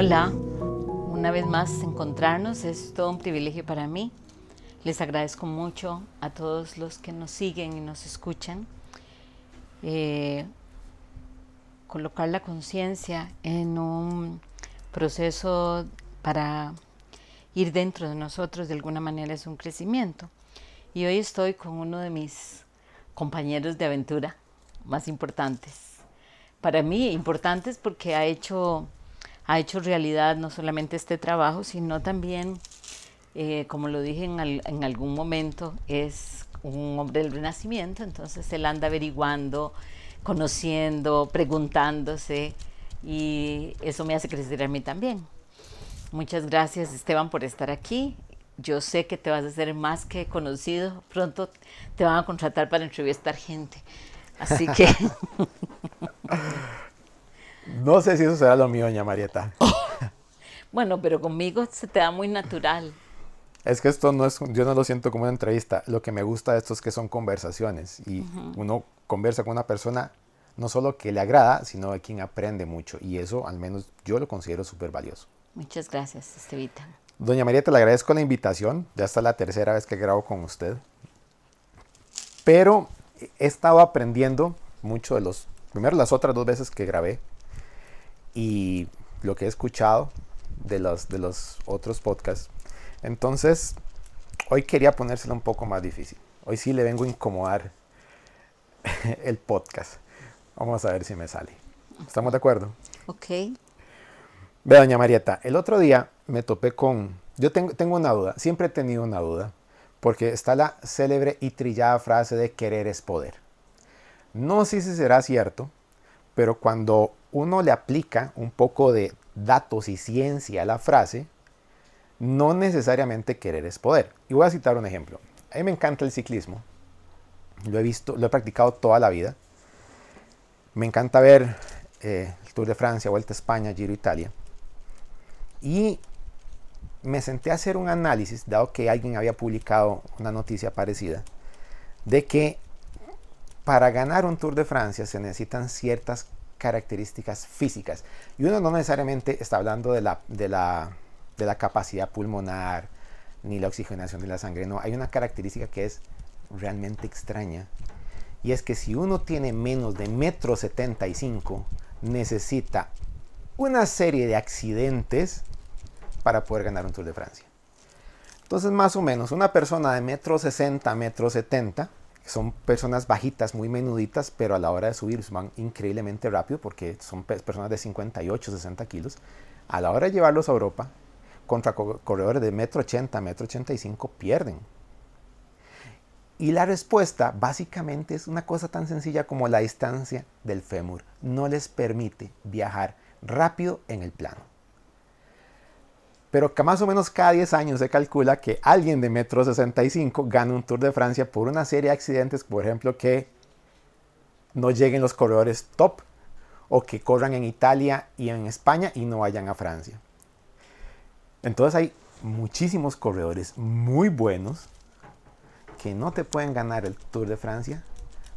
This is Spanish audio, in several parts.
Hola, una vez más encontrarnos es todo un privilegio para mí. Les agradezco mucho a todos los que nos siguen y nos escuchan. Eh, colocar la conciencia en un proceso para ir dentro de nosotros de alguna manera es un crecimiento. Y hoy estoy con uno de mis compañeros de aventura más importantes. Para mí importantes porque ha hecho, ha hecho realidad no solamente este trabajo, sino también, eh, como lo dije en, en algún momento, es un hombre del renacimiento, entonces él anda averiguando, conociendo, preguntándose y eso me hace crecer a mí también. Muchas gracias Esteban por estar aquí. Yo sé que te vas a hacer más que conocido. Pronto te van a contratar para entrevistar gente. Así que... no sé si eso será lo mío, doña Marieta. bueno, pero conmigo se te da muy natural. Es que esto no es, yo no lo siento como una entrevista. Lo que me gusta de esto es que son conversaciones y uno conversa con una persona no solo que le agrada, sino de quien aprende mucho. Y eso, al menos, yo lo considero súper valioso. Muchas gracias, Estevita. Doña María, te le agradezco la invitación. Ya está la tercera vez que grabo con usted. Pero he estado aprendiendo mucho de los, primero las otras dos veces que grabé y lo que he escuchado de los, de los otros podcasts. Entonces, hoy quería ponérselo un poco más difícil. Hoy sí le vengo a incomodar el podcast. Vamos a ver si me sale. ¿Estamos de acuerdo? Ok. Ve, doña Marieta, el otro día me topé con... Yo tengo, tengo una duda, siempre he tenido una duda, porque está la célebre y trillada frase de querer es poder. No sé si será cierto, pero cuando uno le aplica un poco de datos y ciencia a la frase, no necesariamente querer es poder. Y voy a citar un ejemplo. A mí me encanta el ciclismo. Lo he visto, lo he practicado toda la vida. Me encanta ver eh, el Tour de Francia, Vuelta a España, Giro Italia. Y me senté a hacer un análisis, dado que alguien había publicado una noticia parecida, de que para ganar un Tour de Francia se necesitan ciertas características físicas. Y uno no necesariamente está hablando de la, de la, de la capacidad pulmonar ni la oxigenación de la sangre. No, hay una característica que es realmente extraña. Y es que si uno tiene menos de metro 75, necesita una serie de accidentes para poder ganar un Tour de Francia. Entonces, más o menos, una persona de metro 60, metro 70, son personas bajitas, muy menuditas, pero a la hora de subir van increíblemente rápido porque son personas de 58, 60 kilos. A la hora de llevarlos a Europa, contra corredores de metro 80, metro 85, pierden. Y la respuesta básicamente es una cosa tan sencilla como la distancia del fémur. No les permite viajar rápido en el plano. Pero que más o menos cada 10 años se calcula que alguien de metro 65 gana un Tour de Francia por una serie de accidentes, por ejemplo, que no lleguen los corredores top o que corran en Italia y en España y no vayan a Francia. Entonces hay muchísimos corredores muy buenos que no te pueden ganar el Tour de Francia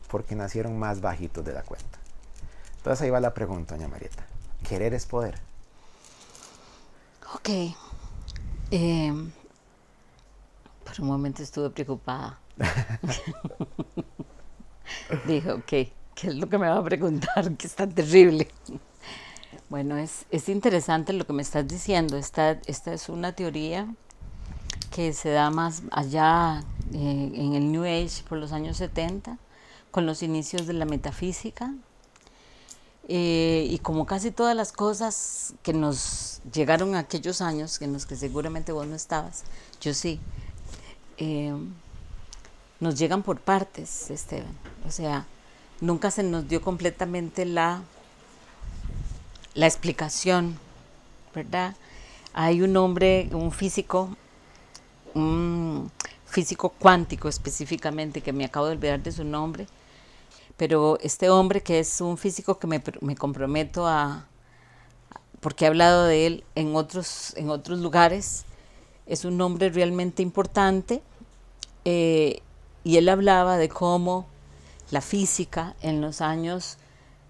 porque nacieron más bajitos de la cuenta. Entonces ahí va la pregunta, doña Marieta. ¿Querer es poder? Ok. Eh, por un momento estuve preocupada. Dijo, ok, ¿qué es lo que me va a preguntar? Que es tan terrible. Bueno, es, es interesante lo que me estás diciendo. Esta, esta es una teoría que se da más allá eh, en el New Age por los años 70, con los inicios de la metafísica. Eh, y como casi todas las cosas que nos llegaron aquellos años, en los que seguramente vos no estabas, yo sí, eh, nos llegan por partes, Esteban. O sea, nunca se nos dio completamente la, la explicación, ¿verdad? Hay un hombre, un físico, un físico cuántico específicamente, que me acabo de olvidar de su nombre, pero este hombre que es un físico que me, me comprometo a, porque he hablado de él en otros, en otros lugares, es un hombre realmente importante, eh, y él hablaba de cómo la física en los años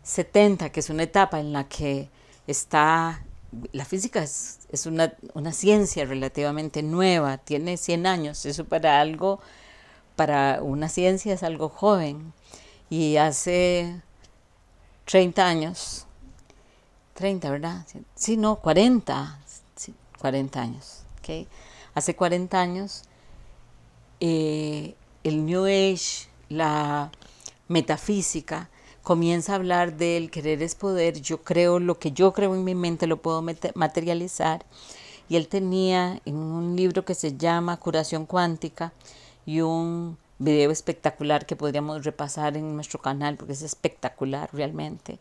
70, que es una etapa en la que está la física es, una, una, ciencia relativamente nueva, tiene 100 años, eso para algo, para una ciencia es algo joven. Y hace 30 años, 30, ¿verdad? Sí, no, 40, 40 años, ¿ok? Hace 40 años, eh, el New Age, la metafísica, comienza a hablar del querer es poder, yo creo lo que yo creo en mi mente lo puedo materializar. Y él tenía en un libro que se llama Curación Cuántica y un video espectacular que podríamos repasar en nuestro canal porque es espectacular realmente.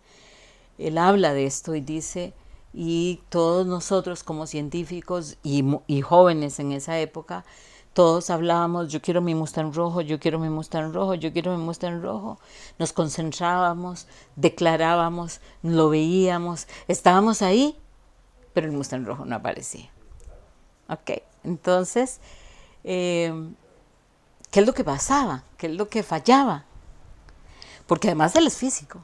Él habla de esto y dice, y todos nosotros como científicos y, y jóvenes en esa época, todos hablábamos, yo quiero mi Mustang rojo, yo quiero mi Mustang rojo, yo quiero mi Mustang rojo. Nos concentrábamos, declarábamos, lo veíamos, estábamos ahí, pero el Mustang rojo no aparecía. Ok, entonces, em, ¿qué es lo que pasaba? ¿Qué es lo que fallaba? Porque además él es físico.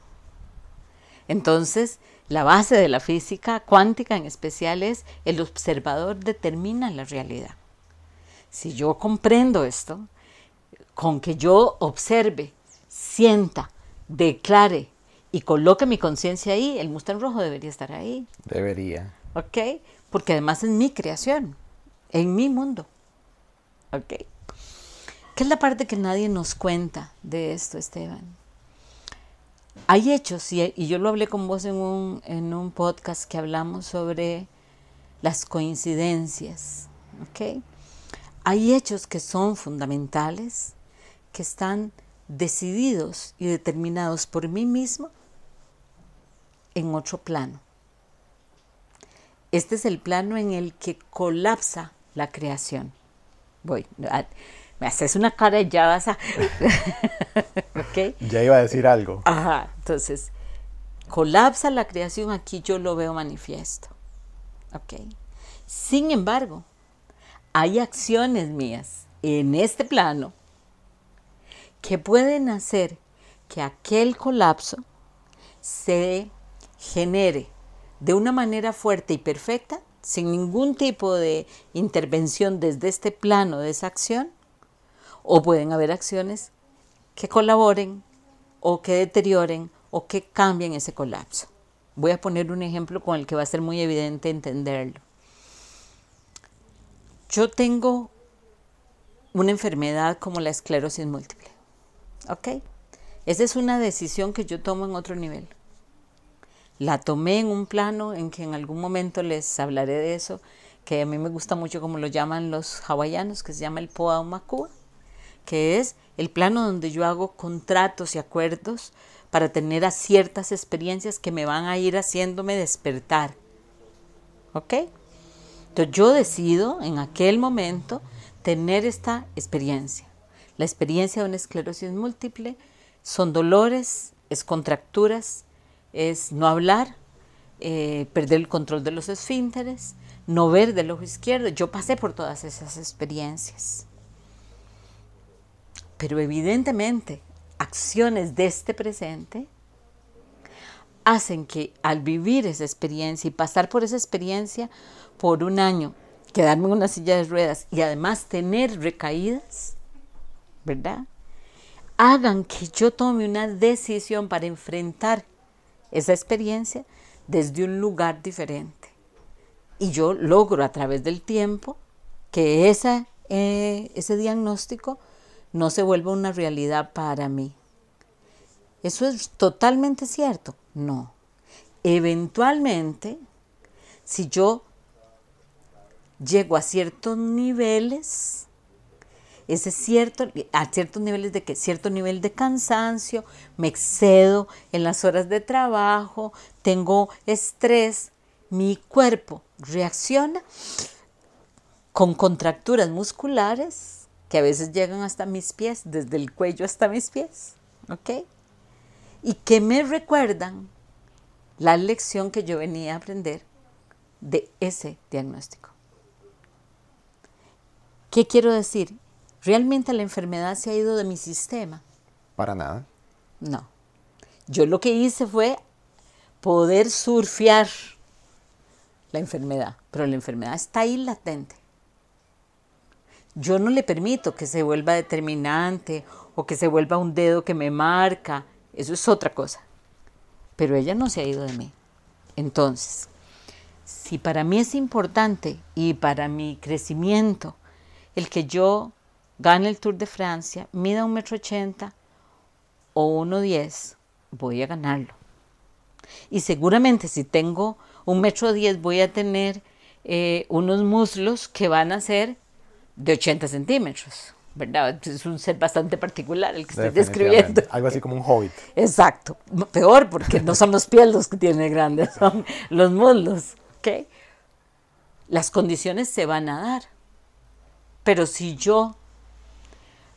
Entonces, la base de la física cuántica en especial es el observador determina la realidad. Si yo comprendo esto, con que yo observe, sienta, declare y coloque mi conciencia ahí, el Mustang rojo debería estar ahí. Debería. ¿Ok? Porque además es mi creación, en mi mundo. ¿Ok? ¿Qué es la parte que nadie nos cuenta de esto, Esteban? Hay hechos, y, yo lo hablé con vos en un, en un podcast que hablamos sobre las coincidencias. ¿Ok? Hay hechos que son fundamentales, que están decididos y determinados por mí mismo en otro plano. Este es el plano en el que colapsa la creación. Voy, me haces una cara y ya vas a... Ya iba a decir algo. Ajá, entonces, colapsa la creación, aquí yo lo veo manifiesto. ¿Ok? Sin embargo, hay acciones mías en este plano que pueden hacer que aquel colapso se genere de una manera fuerte y perfecta, sin ningún tipo de intervención desde este plano de esa acción, o pueden haber acciones que colaboren o que deterioren o que cambien ese colapso. Voy a poner un ejemplo con el que va a ser muy evidente entenderlo yo tengo una enfermedad como la esclerosis múltiple. ¿Ok? Esa es una decisión que yo tomo en otro nivel. La tomé en un plano en que en algún momento les hablaré de eso, que a mí me gusta mucho como lo llaman los hawaianos, que se llama el Poa Makua, que es el plano donde yo hago contratos y acuerdos para tener a ciertas experiencias que me van a ir haciéndome despertar. ¿Ok? Entonces yo decido en aquel momento tener esta experiencia. La experiencia de una esclerosis múltiple son dolores, es contracturas, es no hablar, eh, perder el control de los esfínteres, no ver del ojo izquierdo. Yo pasé por todas esas experiencias. Pero evidentemente, acciones de este presente hacen que al vivir esa experiencia y pasar por esa experiencia por un año, quedarme en una silla de ruedas y además tener recaídas, ¿verdad? Hagan que yo tome una decisión para enfrentar esa experiencia desde un lugar diferente. Y yo logro a través del tiempo que esa, eh, ese diagnóstico no se vuelva una realidad para mí. ¿Eso es totalmente cierto? No. Eventualmente, si yo llego a ciertos niveles, ese cierto, a ciertos niveles de que cierto nivel de cansancio, me excedo en las horas de trabajo, tengo estrés, mi cuerpo reacciona con contracturas musculares que a veces llegan hasta mis pies, desde el cuello hasta mis pies, ¿ok? y que me recuerdan la lección que yo venía a aprender de ese diagnóstico. ¿Qué quiero decir? ¿Realmente la enfermedad se ha ido de mi sistema? Para nada. No. Yo lo que hice fue poder surfear la enfermedad, pero la enfermedad está ahí latente. Yo no le permito que se vuelva determinante o que se vuelva un dedo que me marca. Eso es otra cosa. Pero ella no se ha ido de mí. Entonces, si para mí es importante y para mi crecimiento el que yo gane el Tour de Francia, mida un metro ochenta o uno diez, voy a ganarlo. Y seguramente si tengo un metro diez voy a tener eh, unos muslos que van a ser de 80 centímetros, ¿verdad? Es un ser bastante particular el que estoy describiendo. Algo así como un hobbit. Exacto. Peor porque no son los pies los que tiene grandes, son los muslos. ¿ok? Las condiciones se van a dar. Pero si yo,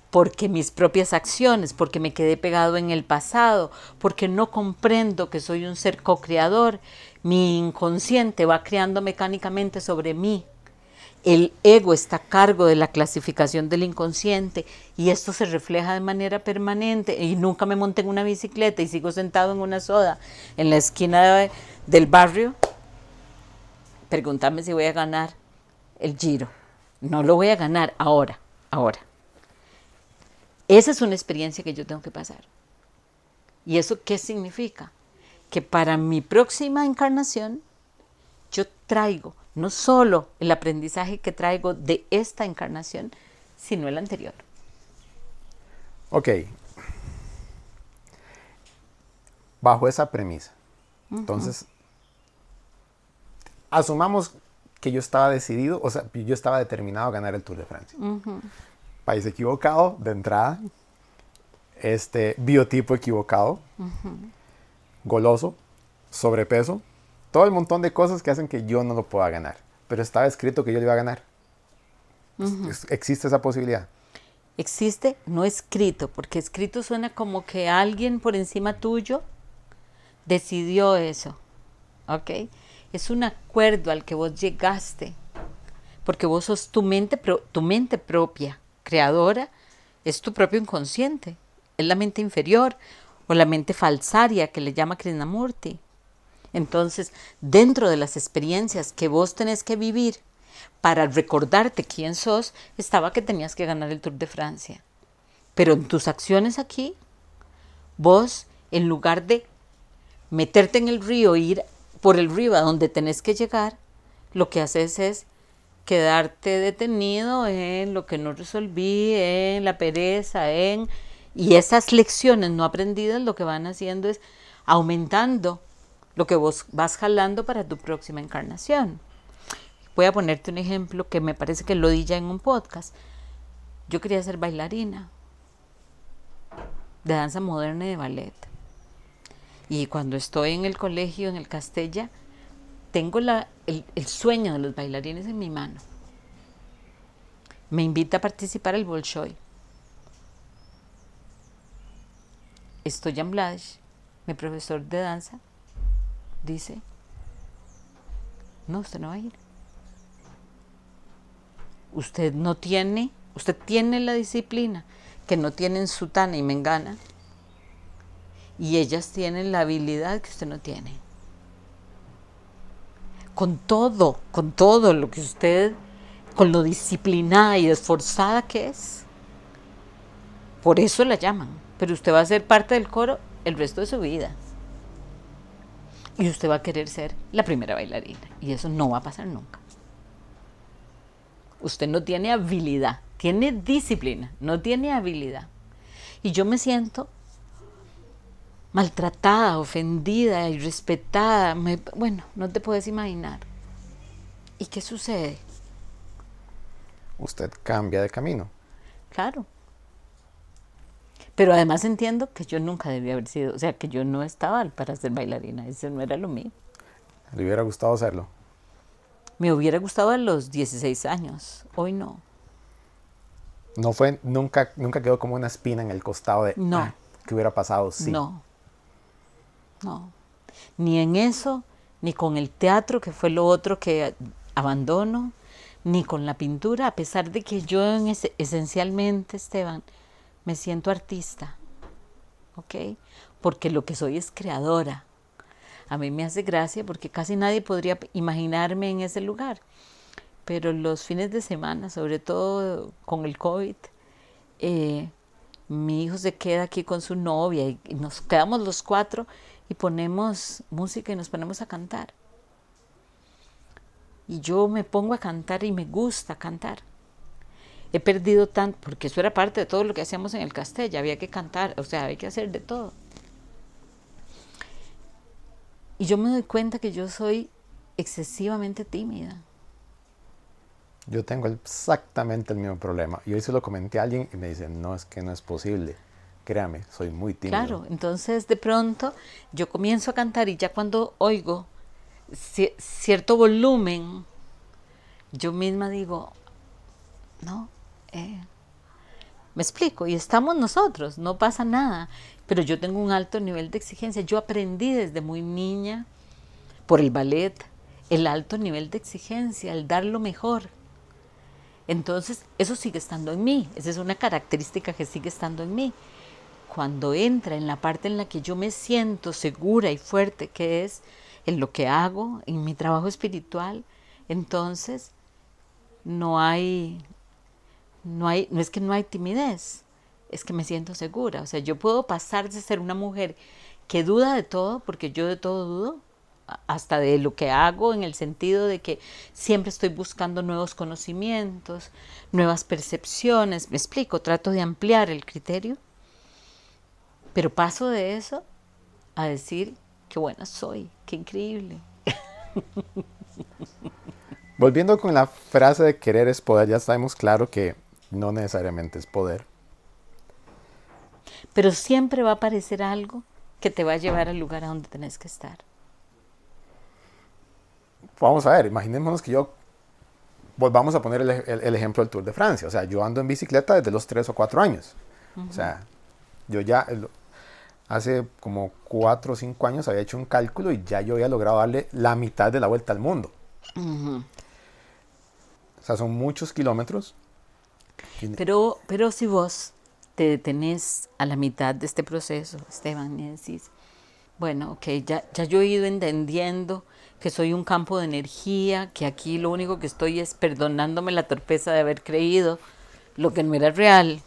porque mis propias acciones, porque me quedé pegado en el pasado, porque no comprendo que soy un ser co-creador, mi inconsciente va creando mecánicamente sobre mí el ego está a cargo de la clasificación del inconsciente y esto se refleja de manera permanente y nunca me monté en una bicicleta y sigo sentado en una soda en la esquina del barrio, pregúntame si voy a ganar el giro. No lo voy a ganar ahora, ahora. Esa es una experiencia que yo tengo que pasar. ¿Y eso qué significa? Que para mi próxima encarnación yo traigo no solo el aprendizaje que traigo de esta encarnación, sino el anterior. Ok. Bajo esa premisa. Entonces, asumamos que yo estaba decidido, o sea, yo estaba determinado a ganar el Tour de Francia. País equivocado de entrada, este biotipo equivocado, goloso, sobrepeso, todo el montón de cosas que hacen que yo no lo pueda ganar. Pero estaba escrito que yo lo iba a ganar. ¿Existe esa posibilidad? Existe, no escrito, porque escrito suena como que alguien por encima tuyo decidió eso. ¿Ok? Es un acuerdo al que vos llegaste, porque vos sos tu mente, tu mente propia, creadora, es tu propio inconsciente, es la mente inferior o la mente falsaria que le llama Krishnamurti. Entonces, dentro de las experiencias que vos tenés que vivir para recordarte quién sos, estaba que tenías que ganar el Tour de Francia. Pero en tus acciones aquí, vos, en lugar de meterte en el río e ir por el río a donde tenés que llegar, lo que haces es quedarte detenido en lo que no resolví, en la pereza, en... Y esas lecciones no aprendidas lo que van haciendo es aumentando lo que vos vas jalando para tu próxima encarnación. Voy a ponerte un ejemplo que me parece que lo di ya en un podcast. Yo quería ser bailarina de danza moderna y de ballet. Y cuando estoy en el colegio, en el Castella, tengo el, el, sueño de los bailarines en mi mano. Me invita a participar al Bolshoi. Estoy en Blades, mi profesor de danza, dice, no, usted no va a ir. Usted no tiene, usted tiene la disciplina que no tienen Sutana y Mengana, y ellas tienen la habilidad que usted no tiene. Con todo, con todo lo que usted, con lo disciplinada y esforzada que es, por eso la llaman, pero usted va a ser parte del coro el resto de su vida y usted va a querer ser la primera bailarina. Y eso no va a pasar nunca. Usted no tiene habilidad, tiene disciplina, no tiene habilidad. Y yo me siento maltratada, ofendida, irrespetada. bueno, no te puedes imaginar. ¿Y qué sucede? Usted cambia de camino. Claro. Pero además entiendo que yo nunca debía haber sido, o sea, que yo no estaba para ser bailarina, eso no era lo mío. ¿Le hubiera gustado hacerlo? Me hubiera gustado a los 16 años, hoy no. No fue, nunca, nunca quedó como una espina en el costado de, no. Ah, ¿qué hubiera pasado? Sí. No, no. Ni en eso, ni con el teatro, que fue lo otro que abandono, ni con la pintura, a pesar de que yo en esencialmente, Esteban, me siento artista, ¿ok? Porque lo que soy es creadora. a mí me hace gracia porque casi nadie podría imaginarme en ese lugar. Pero los fines de semana, sobre todo con el COVID, eh, mi hijo se queda aquí con su novia y, nos quedamos los cuatro y ponemos música y nos ponemos a cantar. Y yo me pongo a cantar y me gusta cantar. He perdido tanto, porque eso era parte de todo lo que hacíamos en el castell, había que cantar, o sea, había que hacer de todo. Y yo me doy cuenta que yo soy excesivamente tímida. Yo tengo exactamente el mismo problema. Y hoy se lo comenté a alguien y me dice, no, es que no es posible. Créame, soy muy tímido. Claro, entonces de pronto yo comienzo a cantar y ya cuando oigo cierto volumen, yo misma digo, no, eh, me explico, y estamos nosotros, no pasa nada pero yo tengo un alto nivel de exigencia. Yo aprendí desde muy niña, por el ballet, el alto nivel de exigencia, el dar lo mejor. Entonces, eso sigue estando en mí, esa es una característica que sigue estando en mí. Cuando entra en la parte en la que yo me siento segura y fuerte, que es en lo que hago, en mi trabajo espiritual, entonces no hay, no hay, no es que no hay timidez, es que me siento segura. O sea, yo puedo pasar de ser una mujer que duda de todo, porque yo de todo dudo, hasta de lo que hago en el sentido de que siempre estoy buscando nuevos conocimientos, nuevas percepciones, me explico, trato de ampliar el criterio, pero paso de eso a decir qué buena soy, qué increíble. Volviendo con la frase de querer es poder, ya sabemos claro que no necesariamente es poder, pero siempre va a aparecer algo que te va a llevar al lugar a donde tenés que estar. Vamos a ver, imaginémonos que yo, volvamos a poner el, ejemplo del Tour de Francia, o sea, yo ando en bicicleta desde los 3 o 4 años, o sea, yo ya hace como 4 o 5 años había hecho un cálculo y ya yo había logrado darle la mitad de la vuelta al mundo. O sea, son muchos kilómetros. Pero, pero si vos te detenés a la mitad de este proceso, Esteban, y decís, bueno, ok, ya, ya yo he ido entendiendo que soy un campo de energía, que aquí lo único que estoy es perdonándome la torpeza de haber creído lo que no era real,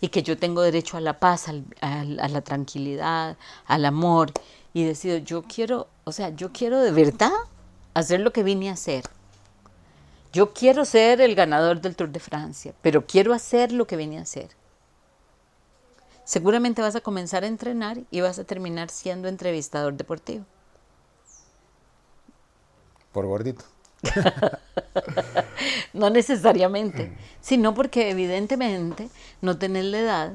y que yo tengo derecho a la paz, a la tranquilidad, al amor, y decido, yo quiero, o sea, yo quiero de verdad hacer lo que vine a hacer. Yo quiero ser el ganador del Tour de Francia, pero quiero hacer lo que vine a hacer seguramente vas a comenzar a entrenar y vas a terminar siendo entrevistador deportivo. Por gordito. no necesariamente, sino porque evidentemente no tenés la edad.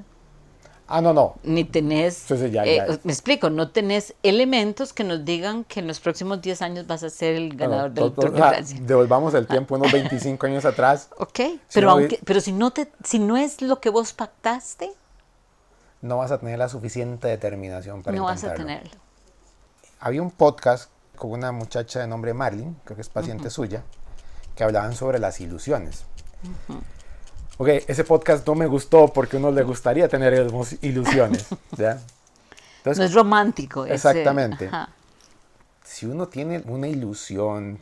Ah, no, no. Ni tenés, eh, me explico, no tenés elementos que nos digan que en los próximos 10 años vas a ser el ganador del Tour de Francia. Devolvamos el tiempo unos 25 años atrás. Ok, pero, aunque, pero si, no te, si no es lo que vos pactaste, no vas a tener la suficiente determinación para No vas a tenerlo. Había un podcast con una muchacha de nombre Marlin, creo que es paciente suya, que hablaban sobre las ilusiones. Ok, ese podcast no me gustó porque uno le gustaría tener ilusiones. ¿ya? no es romántico. Exactamente. Si uno tiene una ilusión,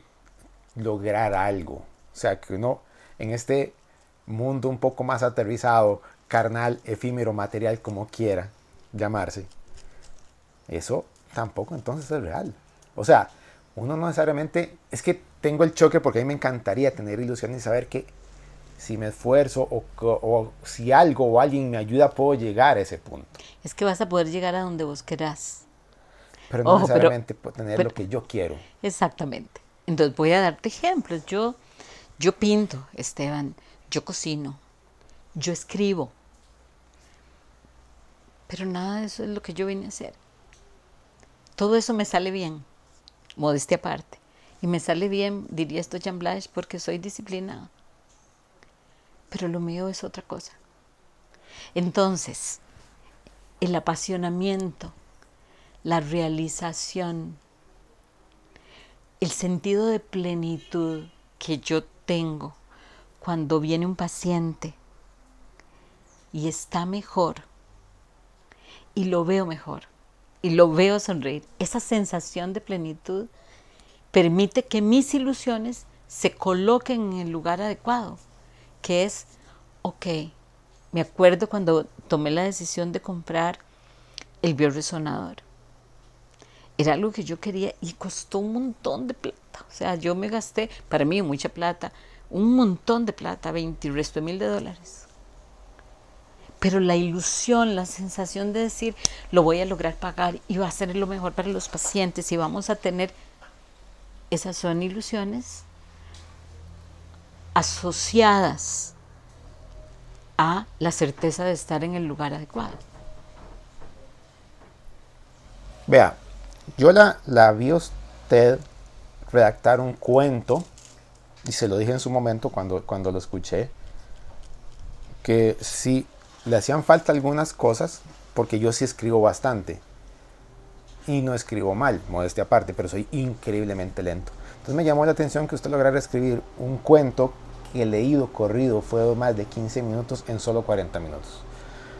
lograr algo, o sea, que uno en este mundo un poco más aterrizado carnal, efímero, material, como quiera llamarse, eso tampoco entonces es real. O sea, uno no necesariamente, es que tengo el choque porque a mí me encantaría tener ilusiones y saber que si me esfuerzo o, si algo o alguien me ayuda puedo llegar a ese punto. Es que vas a poder llegar a donde vos querás. Pero no necesariamente tener lo que yo quiero. Exactamente. Entonces voy a darte ejemplos. Yo, yo pinto, Esteban, yo cocino, yo escribo, pero nada de eso es lo que yo vine a hacer. Todo eso me sale bien, modestia aparte. Y me sale bien, diría esto Jean Blash, porque soy disciplinada. Pero lo mío es otra cosa. Entonces, el apasionamiento, la realización, el sentido de plenitud que yo tengo cuando viene un paciente y está mejor y lo veo mejor. y lo veo sonreír, esa sensación de plenitud permite que mis ilusiones se coloquen en el lugar adecuado, que es, ok, me acuerdo cuando tomé la decisión de comprar el bioresonador. Era algo que yo quería y costó un montón de plata. O sea, yo me gasté, para mí mucha plata, un montón de plata, 20 y resto de mil de dólares. Pero la ilusión, la sensación de decir, lo voy a lograr pagar y va a ser lo mejor para los pacientes y vamos a tener, esas son ilusiones asociadas a la certeza de estar en el lugar adecuado. Vea, yo la, la vi a usted redactar un cuento, y se lo dije en su momento cuando, cuando lo escuché, que si le hacían falta algunas cosas, porque yo sí escribo bastante, y no escribo mal, modestia aparte, pero soy increíblemente lento. Entonces me llamó la atención que usted lograra escribir un cuento que leído corrido fue más de 15 minutos en solo 40 minutos.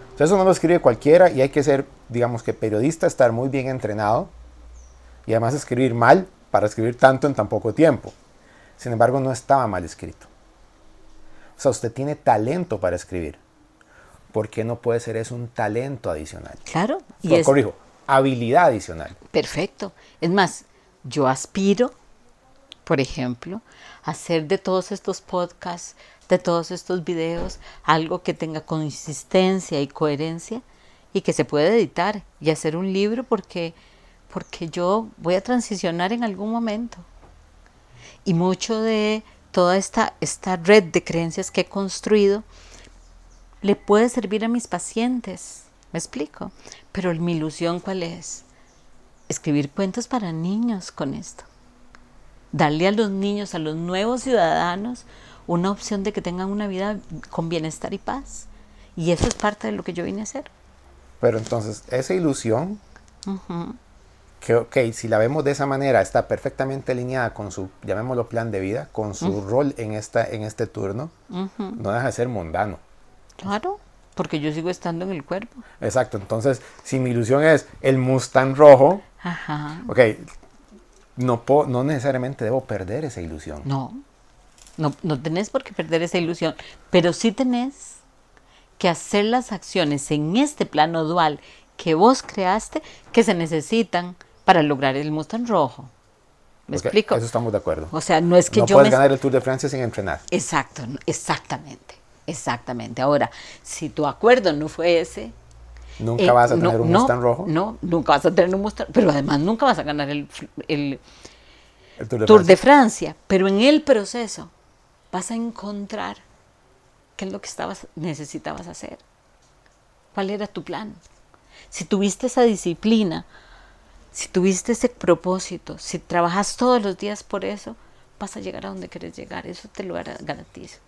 Entonces eso no lo escribe cualquiera y hay que ser, digamos que periodista, estar muy bien entrenado y además escribir mal para escribir tanto en tan poco tiempo. Sin embargo, no estaba mal escrito. O sea, usted tiene talento para escribir. ¿Por qué no puede ser eso un talento adicional? Claro. Y es, corrijo, habilidad adicional. Perfecto. Es más, yo aspiro, por ejemplo, hacer de todos estos podcasts, de todos estos videos, algo que tenga consistencia y coherencia y que se pueda editar y hacer un libro porque, porque yo voy a transicionar en algún momento. Y mucho de toda esta, esta red de creencias que he construido le puede servir a mis pacientes. ¿Me explico? Pero mi ilusión cuál es? Escribir cuentos para niños con esto. Darle a los niños, a los nuevos ciudadanos, una opción de que tengan una vida con bienestar y paz. Y eso es parte de lo que yo vine a hacer. Pero entonces, esa ilusión, que ok, si la vemos de esa manera, está perfectamente alineada con su, llamémoslo plan de vida, con su rol en, esta, en este turno, no deja de ser mundano. Claro, porque yo sigo estando en el cuerpo. Exacto, entonces, si mi ilusión es el Mustang rojo, Ajá. ok, no, no necesariamente debo perder esa ilusión. No, no, no tenés por qué perder esa ilusión, pero sí tenés que hacer las acciones en este plano dual que vos creaste que se necesitan para lograr el Mustang rojo. ¿Me explico? Eso estamos de acuerdo. O sea, no es que no yo. puedes ganar el Tour de Francia sin entrenar. Exacto, exactamente. Exactamente. Ahora, si tu acuerdo no fue ese. Nunca eh, vas a tener un Mustang rojo. No, nunca vas a tener un Mustang. Pero además nunca vas a ganar el, el, Tour, de, Francia. Pero en el proceso vas a encontrar qué es lo que estabas, necesitabas hacer. ¿Cuál era tu plan? Si tuviste esa disciplina, si tuviste ese propósito, si trabajas todos los días por eso, vas a llegar a donde quieres llegar. Eso te lo garantizo.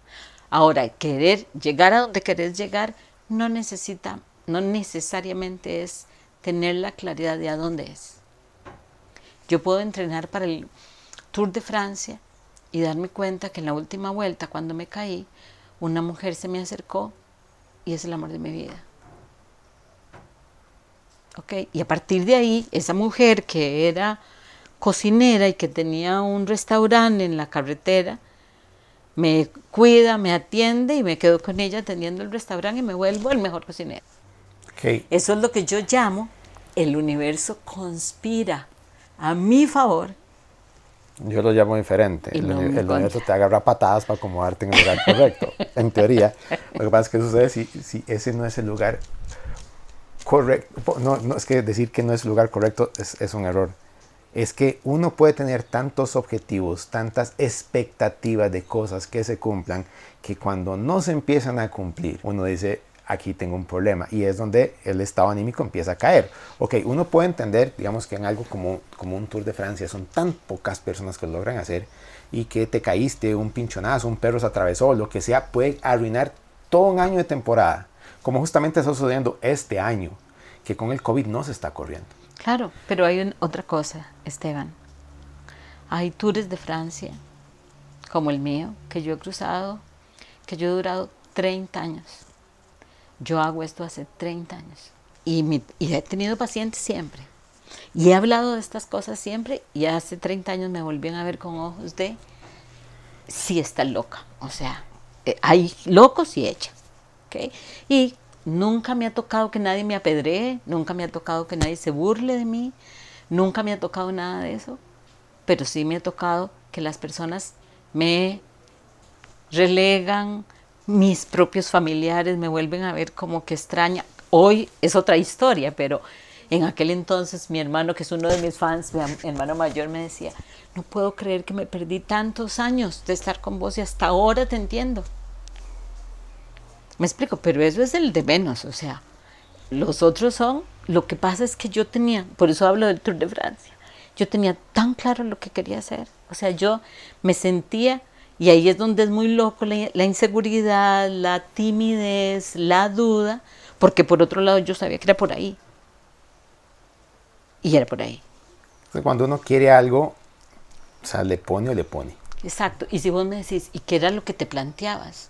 Ahora, querer llegar a donde querés llegar no necesita, no necesariamente es tener la claridad de a dónde es. Yo puedo entrenar para el Tour de Francia y darme cuenta que en la última vuelta, cuando me caí, una mujer se me acercó y es el amor de mi vida. Okay. Y a partir de ahí, esa mujer que era cocinera y que tenía un restaurante en la carretera, me cuida, me atiende y me quedo con ella atendiendo el restaurante y me vuelvo el mejor cocinero. Okay. Eso es lo que yo llamo el universo conspira a mi favor yo lo llamo diferente. el, universo te agarra patadas para acomodarte en el lugar correcto, en teoría. Lo que pasa es que sucede si, si ese no es el lugar correcto. No, no, es que decir que no es el lugar correcto es, es un error. Es que uno puede tener tantos objetivos, tantas expectativas de cosas que se cumplan, que cuando no se empiezan a cumplir, uno dice, aquí tengo un problema. Y es donde el estado anímico empieza a caer. Ok, uno puede entender, digamos que en algo como, como un Tour de Francia son tan pocas personas que lo logran hacer y que te caíste, un pinchonazo, un perro se atravesó, lo que sea, puede arruinar todo un año de temporada. Como justamente está sucediendo este año, que con el COVID no se está corriendo. Claro, pero hay otra cosa, Esteban. Hay tours de Francia, como el mío, que yo he cruzado, que yo he durado 30 años yo hago esto hace 30 años y, he tenido pacientes siempre. Y he hablado de estas cosas siempre y hace 30 años me volvían a ver con ojos de, sí está loca, o sea, eh, hay locos y ella. ¿okay? Y nunca me ha tocado que nadie me apedree, nunca me ha tocado que nadie se burle de mí, nunca me ha tocado nada de eso, pero sí me ha tocado que las personas me relegan, mis propios familiares me vuelven a ver como que extraña. Hoy es otra historia, pero en aquel entonces mi hermano, que es uno de mis fans, mi hermano mayor, me decía, no puedo creer que me perdí tantos años de estar con vos y hasta ahora te entiendo. Me explico, pero eso es el de menos, o sea, los otros son, lo que pasa es que yo tenía, por eso hablo del Tour de Francia, yo tenía tan claro lo que quería hacer, o sea, yo me sentía y ahí es donde es muy loco la, inseguridad, la timidez, la duda, porque por otro lado yo sabía que era por ahí. Y era por ahí. Cuando uno quiere algo, o sea, le pone o le pone. Exacto. Y si vos me decís, ¿y qué era lo que te planteabas?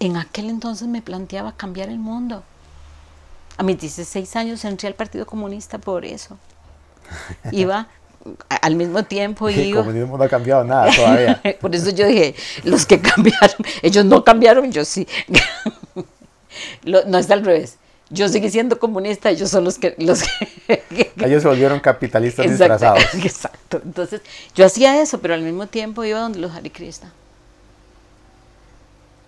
En aquel entonces me planteaba cambiar el mundo. A mis 16 años entré al Partido Comunista por eso. Iba al mismo tiempo y El comunismo no ha cambiado nada todavía. Por eso yo dije, los que cambiaron, ellos no cambiaron, yo sí. no está al revés. Yo seguí siendo comunista, ellos son los que... Los ellos se volvieron capitalistas disfrazados. Exacto. Entonces, yo hacía eso, pero al mismo tiempo iba donde los Hare Krishna.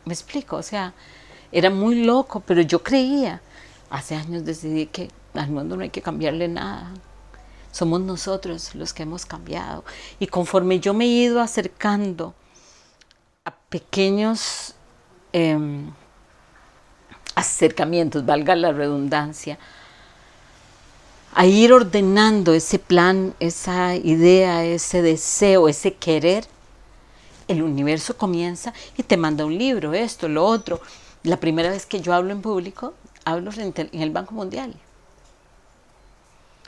¿Me explico? O sea, era muy loco, pero yo creía. Hace años decidí que al mundo no hay que cambiarle nada somos nosotros los que hemos cambiado. Y conforme yo me he ido acercando a pequeños em, acercamientos, valga la redundancia, a ir ordenando ese plan, esa idea, ese deseo, ese querer, el universo comienza y te manda un libro, esto, lo otro. La primera vez que yo hablo en público, hablo en el Banco Mundial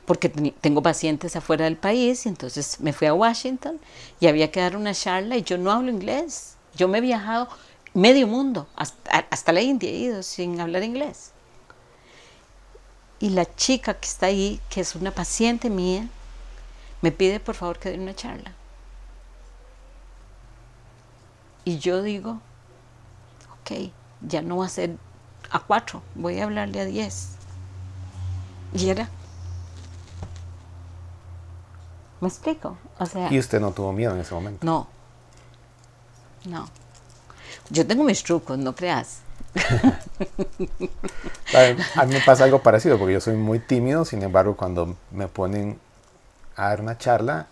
porque tengo pacientes afuera del país, y entonces me fui a Washington y había que dar una charla y yo no hablo inglés. Yo me he viajado medio mundo, hasta, la India he ido sin hablar inglés. Y la chica que está ahí, que es una paciente mía, me pide por favor que dé una charla. Y yo digo, ok, ya no va a ser a cuatro, voy a hablarle a diez. Y era ¿Me explico? O sea, ¿Y usted no tuvo miedo en ese momento? No. No. Yo tengo mis trucos, no creas. a mí me pasa algo parecido porque yo soy muy tímido, sin embargo cuando me ponen a dar una charla,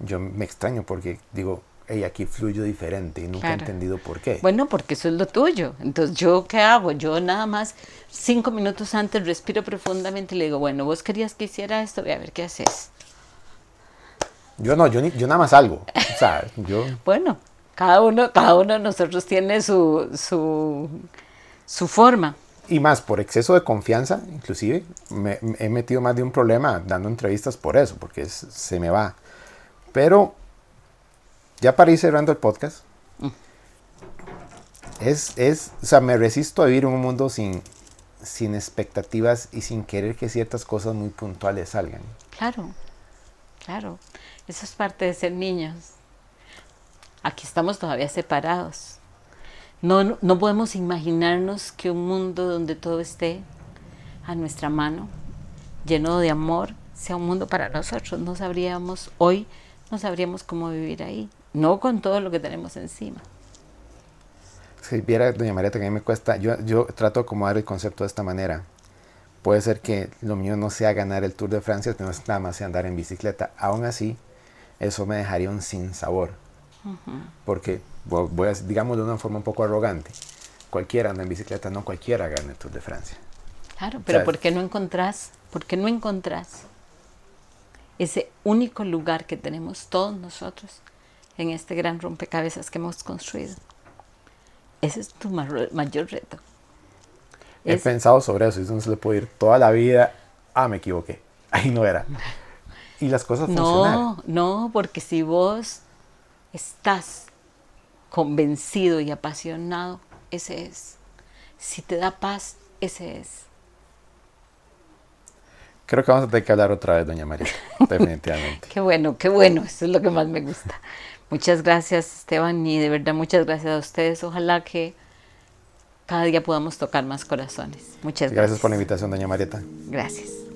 yo me extraño porque digo, hey, aquí fluyo diferente y nunca he entendido por qué. Bueno, porque eso es lo tuyo. Entonces, ¿yo qué hago? Yo nada más cinco minutos antes respiro profundamente y le digo, bueno, vos querías que hiciera esto, voy a ver qué haces. Yo no, yo, yo nada más salgo. O sea, yo... bueno, cada uno, cada uno de nosotros tiene su, su, su forma. Y más por exceso de confianza, inclusive, me, he metido más de un problema dando entrevistas por eso, porque se me va. Pero, ya para ir cerrando el podcast, mm. es, es, o sea, me resisto a vivir en un mundo sin, sin expectativas y sin querer que ciertas cosas muy puntuales salgan. Claro, claro. Eso es parte de ser niños. Aquí estamos todavía separados. No, no podemos imaginarnos que un mundo donde todo esté a nuestra mano, lleno de amor, sea un mundo para nosotros. No sabríamos, hoy no sabríamos cómo vivir ahí, no con todo lo que tenemos encima. Si viera, doña María, mí me cuesta, yo, yo trato de acomodar el concepto de esta manera. Puede ser que lo mío no sea ganar el Tour de Francia, no es nada más sea andar en bicicleta. Aún así, eso me dejaría un sinsabor. Porque, voy a, digámoslo de una forma un poco arrogante, cualquiera anda en bicicleta, no cualquiera gana el Tour de Francia. Claro, pero ¿por qué no encontrás, por qué no encontrás ese único lugar que tenemos todos nosotros en este gran rompecabezas que hemos construido? Ese es tu mayor reto. He pensado sobre eso, entonces le puedo ir toda la vida, ah, me equivoqué, ahí no era. Y las cosas no, funcionan. No, no, porque si vos estás convencido y apasionado, ese es. Si te da paz, ese es. Creo que vamos a tener que hablar otra vez, doña María, definitivamente. qué bueno, qué bueno, eso es lo que más me gusta. Muchas gracias, Esteban, y de verdad muchas gracias a ustedes. Ojalá que cada día podamos tocar más corazones. Muchas gracias. Gracias por la invitación, doña Marieta. Gracias.